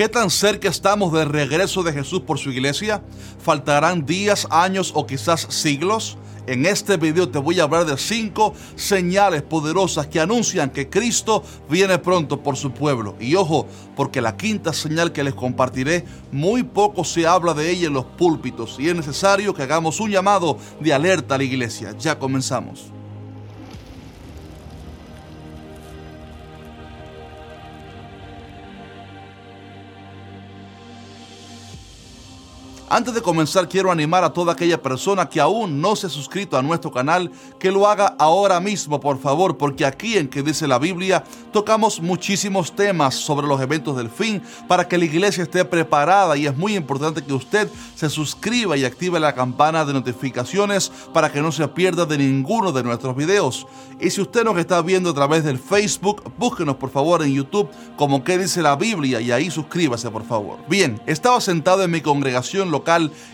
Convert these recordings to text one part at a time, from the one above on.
¿Qué tan cerca estamos del regreso de Jesús por su iglesia? ¿Faltarán días, años o quizás siglos? En este video te voy a hablar de cinco señales poderosas que anuncian que Cristo viene pronto por su pueblo. Y ojo, porque la quinta señal que les compartiré, muy poco se habla de ella en los púlpitos y es necesario que hagamos un llamado de alerta a la iglesia. Ya comenzamos. Antes de comenzar quiero animar a toda aquella persona que aún no se ha suscrito a nuestro canal que lo haga ahora mismo por favor porque aquí en que dice la Biblia tocamos muchísimos temas sobre los eventos del fin para que la iglesia esté preparada y es muy importante que usted se suscriba y active la campana de notificaciones para que no se pierda de ninguno de nuestros videos. Y si usted nos está viendo a través del Facebook, búsquenos por favor en YouTube como que dice la Biblia y ahí suscríbase por favor. Bien, estaba sentado en mi congregación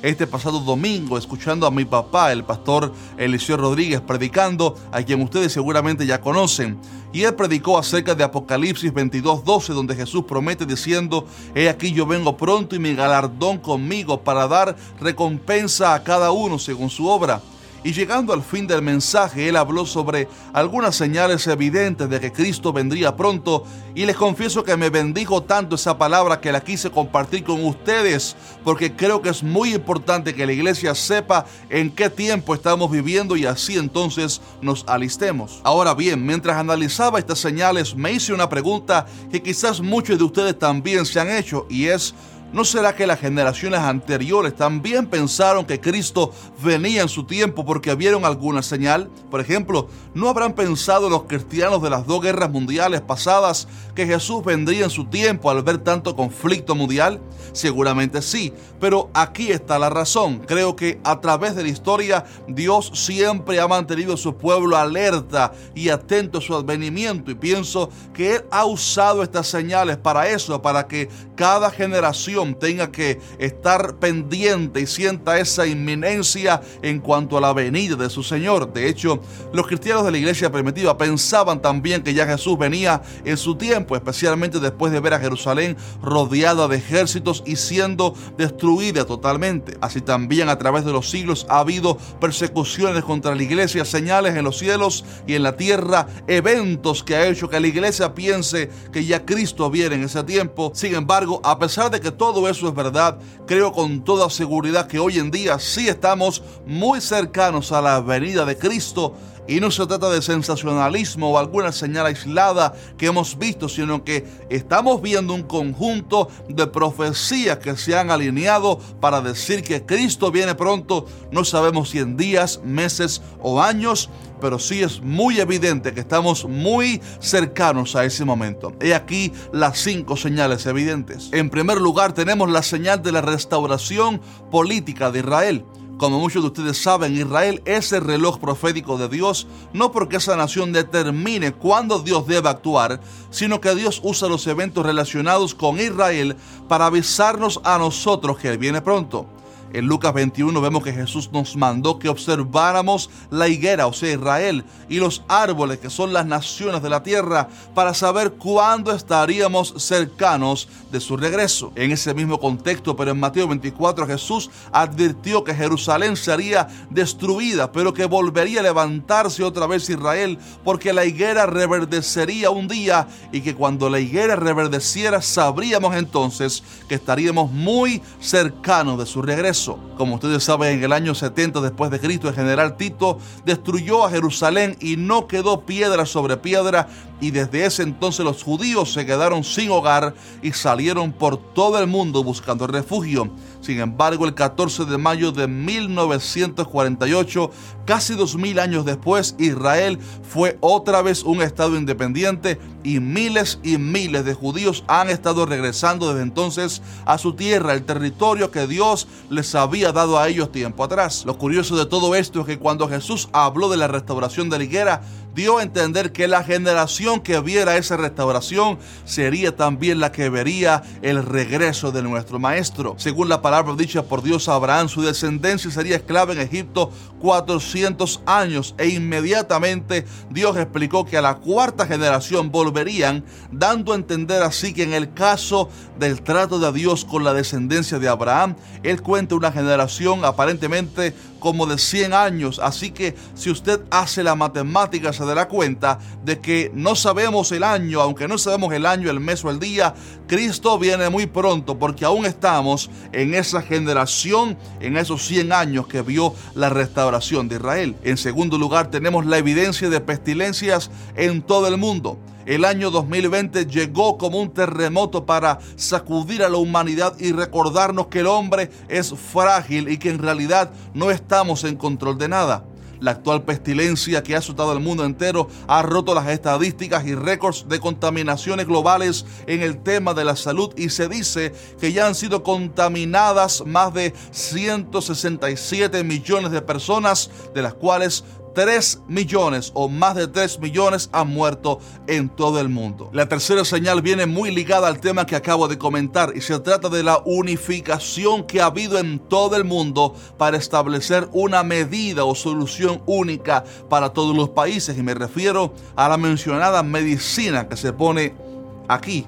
este pasado domingo escuchando a mi papá, el pastor Eliseo Rodríguez, predicando, a quien ustedes seguramente ya conocen. Y él predicó acerca de Apocalipsis 22:12, donde Jesús promete diciendo, He aquí yo vengo pronto y mi galardón conmigo para dar recompensa a cada uno según su obra. Y llegando al fin del mensaje, él habló sobre algunas señales evidentes de que Cristo vendría pronto y les confieso que me bendijo tanto esa palabra que la quise compartir con ustedes porque creo que es muy importante que la iglesia sepa en qué tiempo estamos viviendo y así entonces nos alistemos. Ahora bien, mientras analizaba estas señales me hice una pregunta que quizás muchos de ustedes también se han hecho y es ¿No será que las generaciones anteriores también pensaron que Cristo venía en su tiempo porque vieron alguna señal? Por ejemplo, ¿no habrán pensado los cristianos de las dos guerras mundiales pasadas que Jesús vendría en su tiempo al ver tanto conflicto mundial? Seguramente sí, pero aquí está la razón. Creo que a través de la historia Dios siempre ha mantenido a su pueblo alerta y atento a su advenimiento y pienso que Él ha usado estas señales para eso, para que cada generación tenga que estar pendiente y sienta esa inminencia en cuanto a la venida de su Señor. De hecho, los cristianos de la iglesia primitiva pensaban también que ya Jesús venía en su tiempo, especialmente después de ver a Jerusalén rodeada de ejércitos y siendo destruida totalmente. Así también a través de los siglos ha habido persecuciones contra la iglesia, señales en los cielos y en la tierra, eventos que ha hecho que la iglesia piense que ya Cristo viene en ese tiempo. Sin embargo, a pesar de que todo todo eso es verdad, creo con toda seguridad que hoy en día sí estamos muy cercanos a la venida de Cristo y no se trata de sensacionalismo o alguna señal aislada que hemos visto, sino que estamos viendo un conjunto de profecías que se han alineado para decir que Cristo viene pronto. No sabemos si en días, meses o años, pero sí es muy evidente que estamos muy cercanos a ese momento. He aquí las cinco señales evidentes. En primer lugar tenemos la señal de la restauración política de Israel. Como muchos de ustedes saben, Israel es el reloj profético de Dios, no porque esa nación determine cuándo Dios debe actuar, sino que Dios usa los eventos relacionados con Israel para avisarnos a nosotros que Él viene pronto. En Lucas 21 vemos que Jesús nos mandó que observáramos la higuera, o sea, Israel, y los árboles, que son las naciones de la tierra, para saber cuándo estaríamos cercanos de su regreso. En ese mismo contexto, pero en Mateo 24, Jesús advirtió que Jerusalén sería destruida, pero que volvería a levantarse otra vez Israel, porque la higuera reverdecería un día y que cuando la higuera reverdeciera, sabríamos entonces que estaríamos muy cercanos de su regreso. Como ustedes saben, en el año 70 después de Cristo, el general Tito destruyó a Jerusalén y no quedó piedra sobre piedra y desde ese entonces los judíos se quedaron sin hogar y salieron por todo el mundo buscando refugio. Sin embargo, el 14 de mayo de 1948, casi dos mil años después, Israel fue otra vez un estado independiente y miles y miles de judíos han estado regresando desde entonces a su tierra, el territorio que Dios les había dado a ellos tiempo atrás. Lo curioso de todo esto es que cuando Jesús habló de la restauración de la higuera, dio a entender que la generación que viera esa restauración sería también la que vería el regreso de nuestro Maestro. Según la palabra dicha por Dios a Abraham, su descendencia sería esclava en Egipto 400 años e inmediatamente Dios explicó que a la cuarta generación volverían, dando a entender así que en el caso del trato de Dios con la descendencia de Abraham, él cuenta una generación aparentemente como de 100 años. Así que si usted hace la matemática se dará cuenta de que no sabemos el año, aunque no sabemos el año, el mes o el día, Cristo viene muy pronto porque aún estamos en esa generación, en esos 100 años que vio la restauración de Israel. En segundo lugar tenemos la evidencia de pestilencias en todo el mundo. El año 2020 llegó como un terremoto para sacudir a la humanidad y recordarnos que el hombre es frágil y que en realidad no estamos en control de nada. La actual pestilencia que ha azotado al mundo entero ha roto las estadísticas y récords de contaminaciones globales en el tema de la salud y se dice que ya han sido contaminadas más de 167 millones de personas, de las cuales 3 millones o más de 3 millones han muerto en todo el mundo. La tercera señal viene muy ligada al tema que acabo de comentar y se trata de la unificación que ha habido en todo el mundo para establecer una medida o solución única para todos los países y me refiero a la mencionada medicina que se pone aquí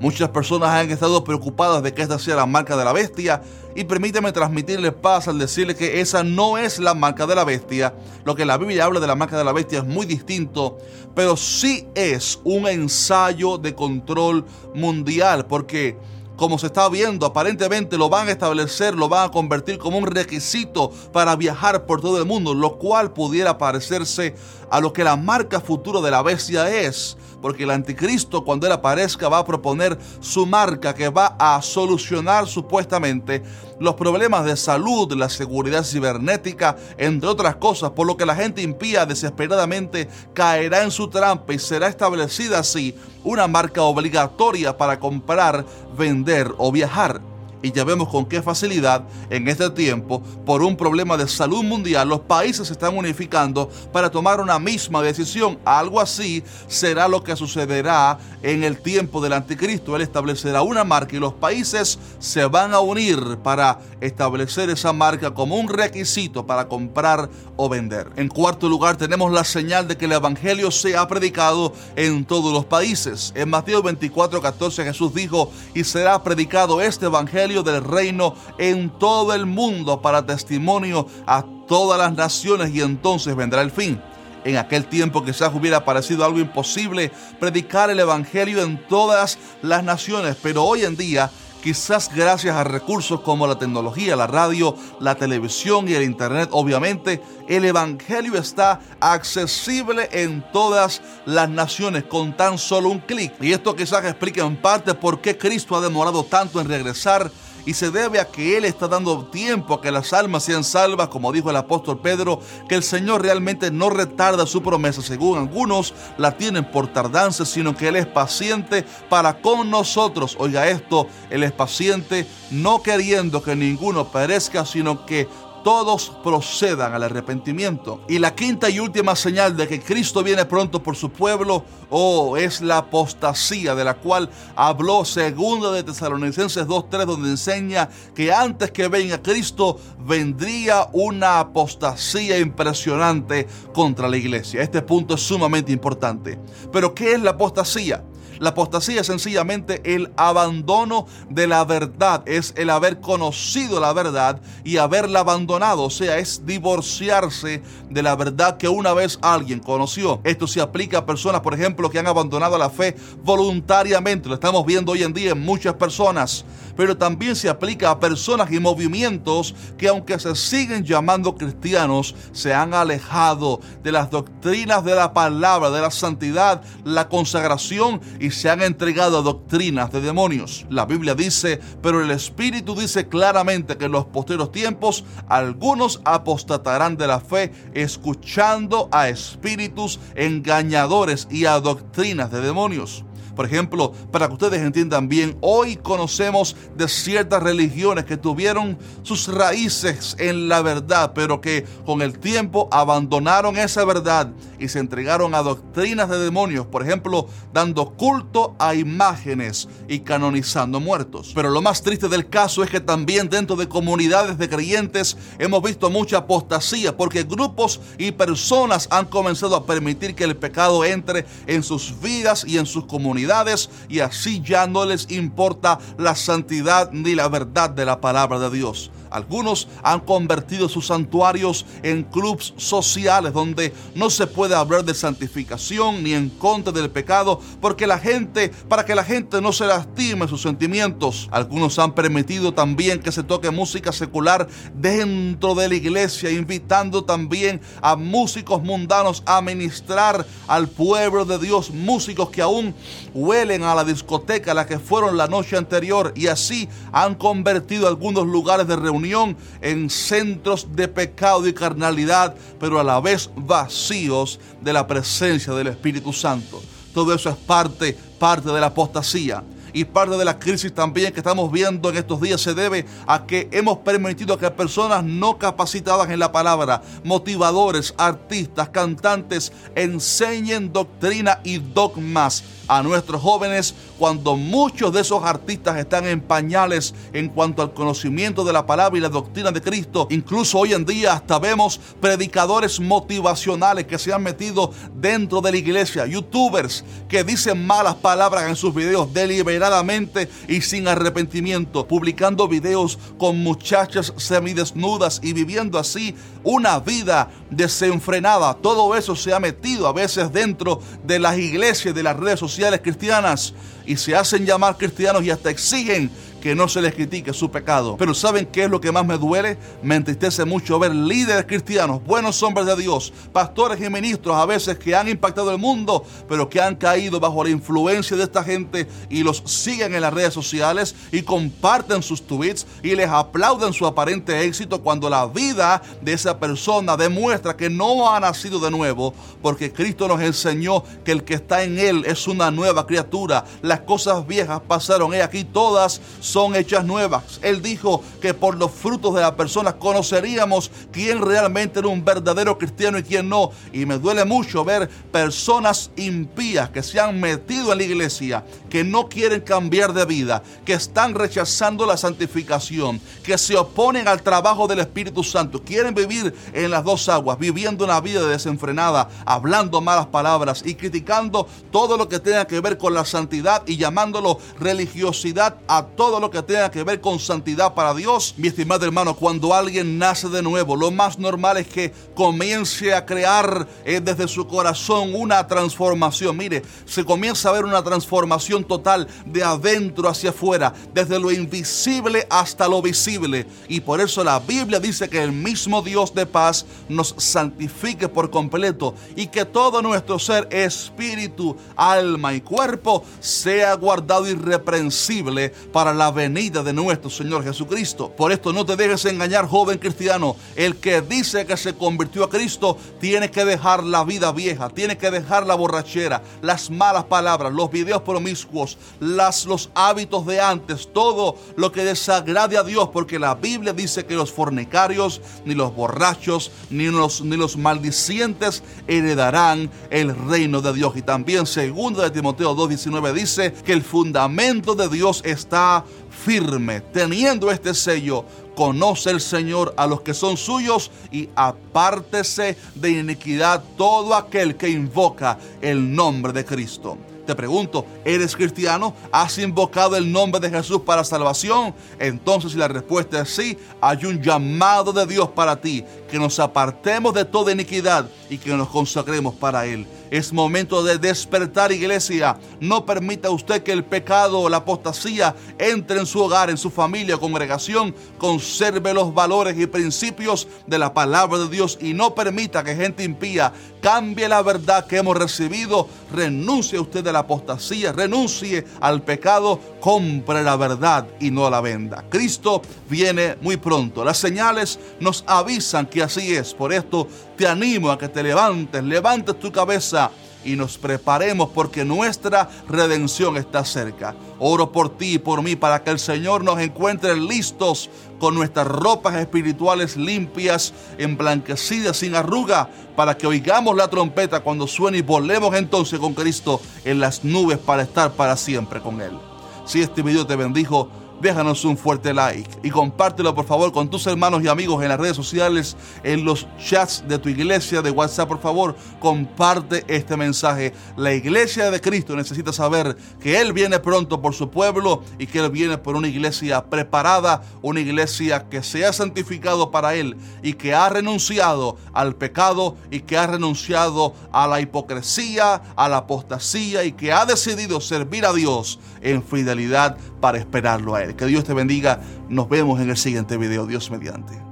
Muchas personas han estado preocupadas de que esta sea la marca de la bestia y permíteme transmitirles paz al decirles que esa no es la marca de la bestia. Lo que la Biblia habla de la marca de la bestia es muy distinto, pero sí es un ensayo de control mundial porque como se está viendo, aparentemente lo van a establecer, lo van a convertir como un requisito para viajar por todo el mundo, lo cual pudiera parecerse a lo que la marca futura de la bestia es, porque el anticristo cuando él aparezca va a proponer su marca que va a solucionar supuestamente los problemas de salud, la seguridad cibernética, entre otras cosas, por lo que la gente impía desesperadamente caerá en su trampa y será establecida así una marca obligatoria para comprar, vender o viajar. Y ya vemos con qué facilidad en este tiempo, por un problema de salud mundial, los países se están unificando para tomar una misma decisión. Algo así será lo que sucederá en el tiempo del anticristo. Él establecerá una marca y los países se van a unir para establecer esa marca como un requisito para comprar o vender. En cuarto lugar tenemos la señal de que el Evangelio se ha predicado en todos los países. En Mateo 24, 14 Jesús dijo, y será predicado este Evangelio del reino en todo el mundo para testimonio a todas las naciones y entonces vendrá el fin. En aquel tiempo quizás hubiera parecido algo imposible predicar el Evangelio en todas las naciones, pero hoy en día quizás gracias a recursos como la tecnología, la radio, la televisión y el Internet, obviamente, el Evangelio está accesible en todas las naciones con tan solo un clic. Y esto quizás explica en parte por qué Cristo ha demorado tanto en regresar y se debe a que Él está dando tiempo a que las almas sean salvas, como dijo el apóstol Pedro, que el Señor realmente no retarda su promesa, según algunos la tienen por tardanza, sino que Él es paciente para con nosotros. Oiga esto, Él es paciente, no queriendo que ninguno perezca, sino que todos procedan al arrepentimiento. Y la quinta y última señal de que Cristo viene pronto por su pueblo, oh, es la apostasía de la cual habló segunda de Tesalonicenses 2.3, donde enseña que antes que venga Cristo vendría una apostasía impresionante contra la iglesia. Este punto es sumamente importante. Pero ¿qué es la apostasía? La apostasía es sencillamente el abandono de la verdad, es el haber conocido la verdad y haberla abandonado, o sea, es divorciarse de la verdad que una vez alguien conoció. Esto se aplica a personas, por ejemplo, que han abandonado la fe voluntariamente, lo estamos viendo hoy en día en muchas personas, pero también se aplica a personas y movimientos que aunque se siguen llamando cristianos, se han alejado de las doctrinas de la palabra, de la santidad, la consagración y se han entregado a doctrinas de demonios. La Biblia dice, pero el Espíritu dice claramente que en los posteros tiempos algunos apostatarán de la fe escuchando a espíritus engañadores y a doctrinas de demonios. Por ejemplo, para que ustedes entiendan bien, hoy conocemos de ciertas religiones que tuvieron sus raíces en la verdad, pero que con el tiempo abandonaron esa verdad y se entregaron a doctrinas de demonios, por ejemplo, dando culto a imágenes y canonizando muertos. Pero lo más triste del caso es que también dentro de comunidades de creyentes hemos visto mucha apostasía porque grupos y personas han comenzado a permitir que el pecado entre en sus vidas y en sus comunidades y así ya no les importa la santidad ni la verdad de la palabra de Dios. Algunos han convertido sus santuarios en clubs sociales donde no se puede hablar de santificación ni en contra del pecado porque la gente, para que la gente no se lastime sus sentimientos. Algunos han permitido también que se toque música secular dentro de la iglesia, invitando también a músicos mundanos a ministrar al pueblo de Dios, músicos que aún huelen a la discoteca a la que fueron la noche anterior y así han convertido algunos lugares de reunión en centros de pecado y carnalidad, pero a la vez vacíos de la presencia del Espíritu Santo. Todo eso es parte, parte de la apostasía. Y parte de la crisis también que estamos viendo en estos días se debe a que hemos permitido que personas no capacitadas en la palabra, motivadores, artistas, cantantes, enseñen doctrina y dogmas a nuestros jóvenes cuando muchos de esos artistas están en pañales en cuanto al conocimiento de la palabra y la doctrina de Cristo. Incluso hoy en día hasta vemos predicadores motivacionales que se han metido dentro de la iglesia, youtubers que dicen malas palabras en sus videos deliberadamente y sin arrepentimiento, publicando videos con muchachas semidesnudas y viviendo así una vida desenfrenada. Todo eso se ha metido a veces dentro de las iglesias, de las redes sociales cristianas y se hacen llamar cristianos y hasta exigen que no se les critique su pecado. Pero ¿saben qué es lo que más me duele? Me entristece mucho ver líderes cristianos, buenos hombres de Dios, pastores y ministros a veces que han impactado el mundo, pero que han caído bajo la influencia de esta gente y los siguen en las redes sociales y comparten sus tweets y les aplauden su aparente éxito cuando la vida de esa persona demuestra que no ha nacido de nuevo, porque Cristo nos enseñó que el que está en él es una nueva criatura. Las cosas viejas pasaron, y aquí todas son hechas nuevas. Él dijo que por los frutos de las personas conoceríamos quién realmente era un verdadero cristiano y quién no. Y me duele mucho ver personas impías que se han metido en la iglesia, que no quieren cambiar de vida, que están rechazando la santificación, que se oponen al trabajo del Espíritu Santo, quieren vivir en las dos aguas, viviendo una vida desenfrenada, hablando malas palabras y criticando todo lo que tenga que ver con la santidad y llamándolo religiosidad a todo lo que tenga que ver con santidad para Dios. Mi estimado hermano, cuando alguien nace de nuevo, lo más normal es que comience a crear eh, desde su corazón una transformación. Mire, se comienza a ver una transformación total de adentro hacia afuera, desde lo invisible hasta lo visible. Y por eso la Biblia dice que el mismo Dios de paz nos santifique por completo y que todo nuestro ser, espíritu, alma y cuerpo sea guardado irreprensible para la venida de nuestro Señor Jesucristo. Por esto no te dejes engañar, joven cristiano. El que dice que se convirtió a Cristo tiene que dejar la vida vieja, tiene que dejar la borrachera, las malas palabras, los videos promiscuos, las, los hábitos de antes, todo lo que desagrade a Dios, porque la Biblia dice que los fornicarios, ni los borrachos, ni los, ni los maldicientes heredarán el reino de Dios. Y también, segundo de Timoteo 2.19 dice que el fundamento de Dios está firme, teniendo este sello, conoce el Señor a los que son suyos y apártese de iniquidad todo aquel que invoca el nombre de Cristo. Te pregunto, ¿eres cristiano? ¿Has invocado el nombre de Jesús para salvación? Entonces si la respuesta es sí, hay un llamado de Dios para ti, que nos apartemos de toda iniquidad y que nos consagremos para Él. Es momento de despertar, iglesia. No permita usted que el pecado o la apostasía entre en su hogar, en su familia, congregación. Conserve los valores y principios de la palabra de Dios y no permita que gente impía cambie la verdad que hemos recibido. Renuncie usted a la apostasía, renuncie al pecado, compre la verdad y no la venda. Cristo viene muy pronto. Las señales nos avisan que así es. Por esto te animo a que te levantes, levantes tu cabeza y nos preparemos porque nuestra redención está cerca. Oro por ti y por mí para que el Señor nos encuentre listos con nuestras ropas espirituales limpias, emblanquecidas, sin arruga, para que oigamos la trompeta cuando suene y volvemos entonces con Cristo en las nubes para estar para siempre con Él. Si este video te bendijo, déjanos un fuerte like y compártelo por favor con tus hermanos y amigos en las redes sociales, en los chats de tu iglesia de WhatsApp, por favor, comparte este mensaje. La iglesia de Cristo necesita saber que Él viene pronto por su pueblo y que Él viene por una iglesia preparada, una iglesia que se ha santificado para Él y que ha renunciado al pecado y que ha renunciado a la hipocresía, a la apostasía y que ha decidido servir a Dios en fidelidad para esperarlo a Él. Que Dios te bendiga. Nos vemos en el siguiente video. Dios mediante.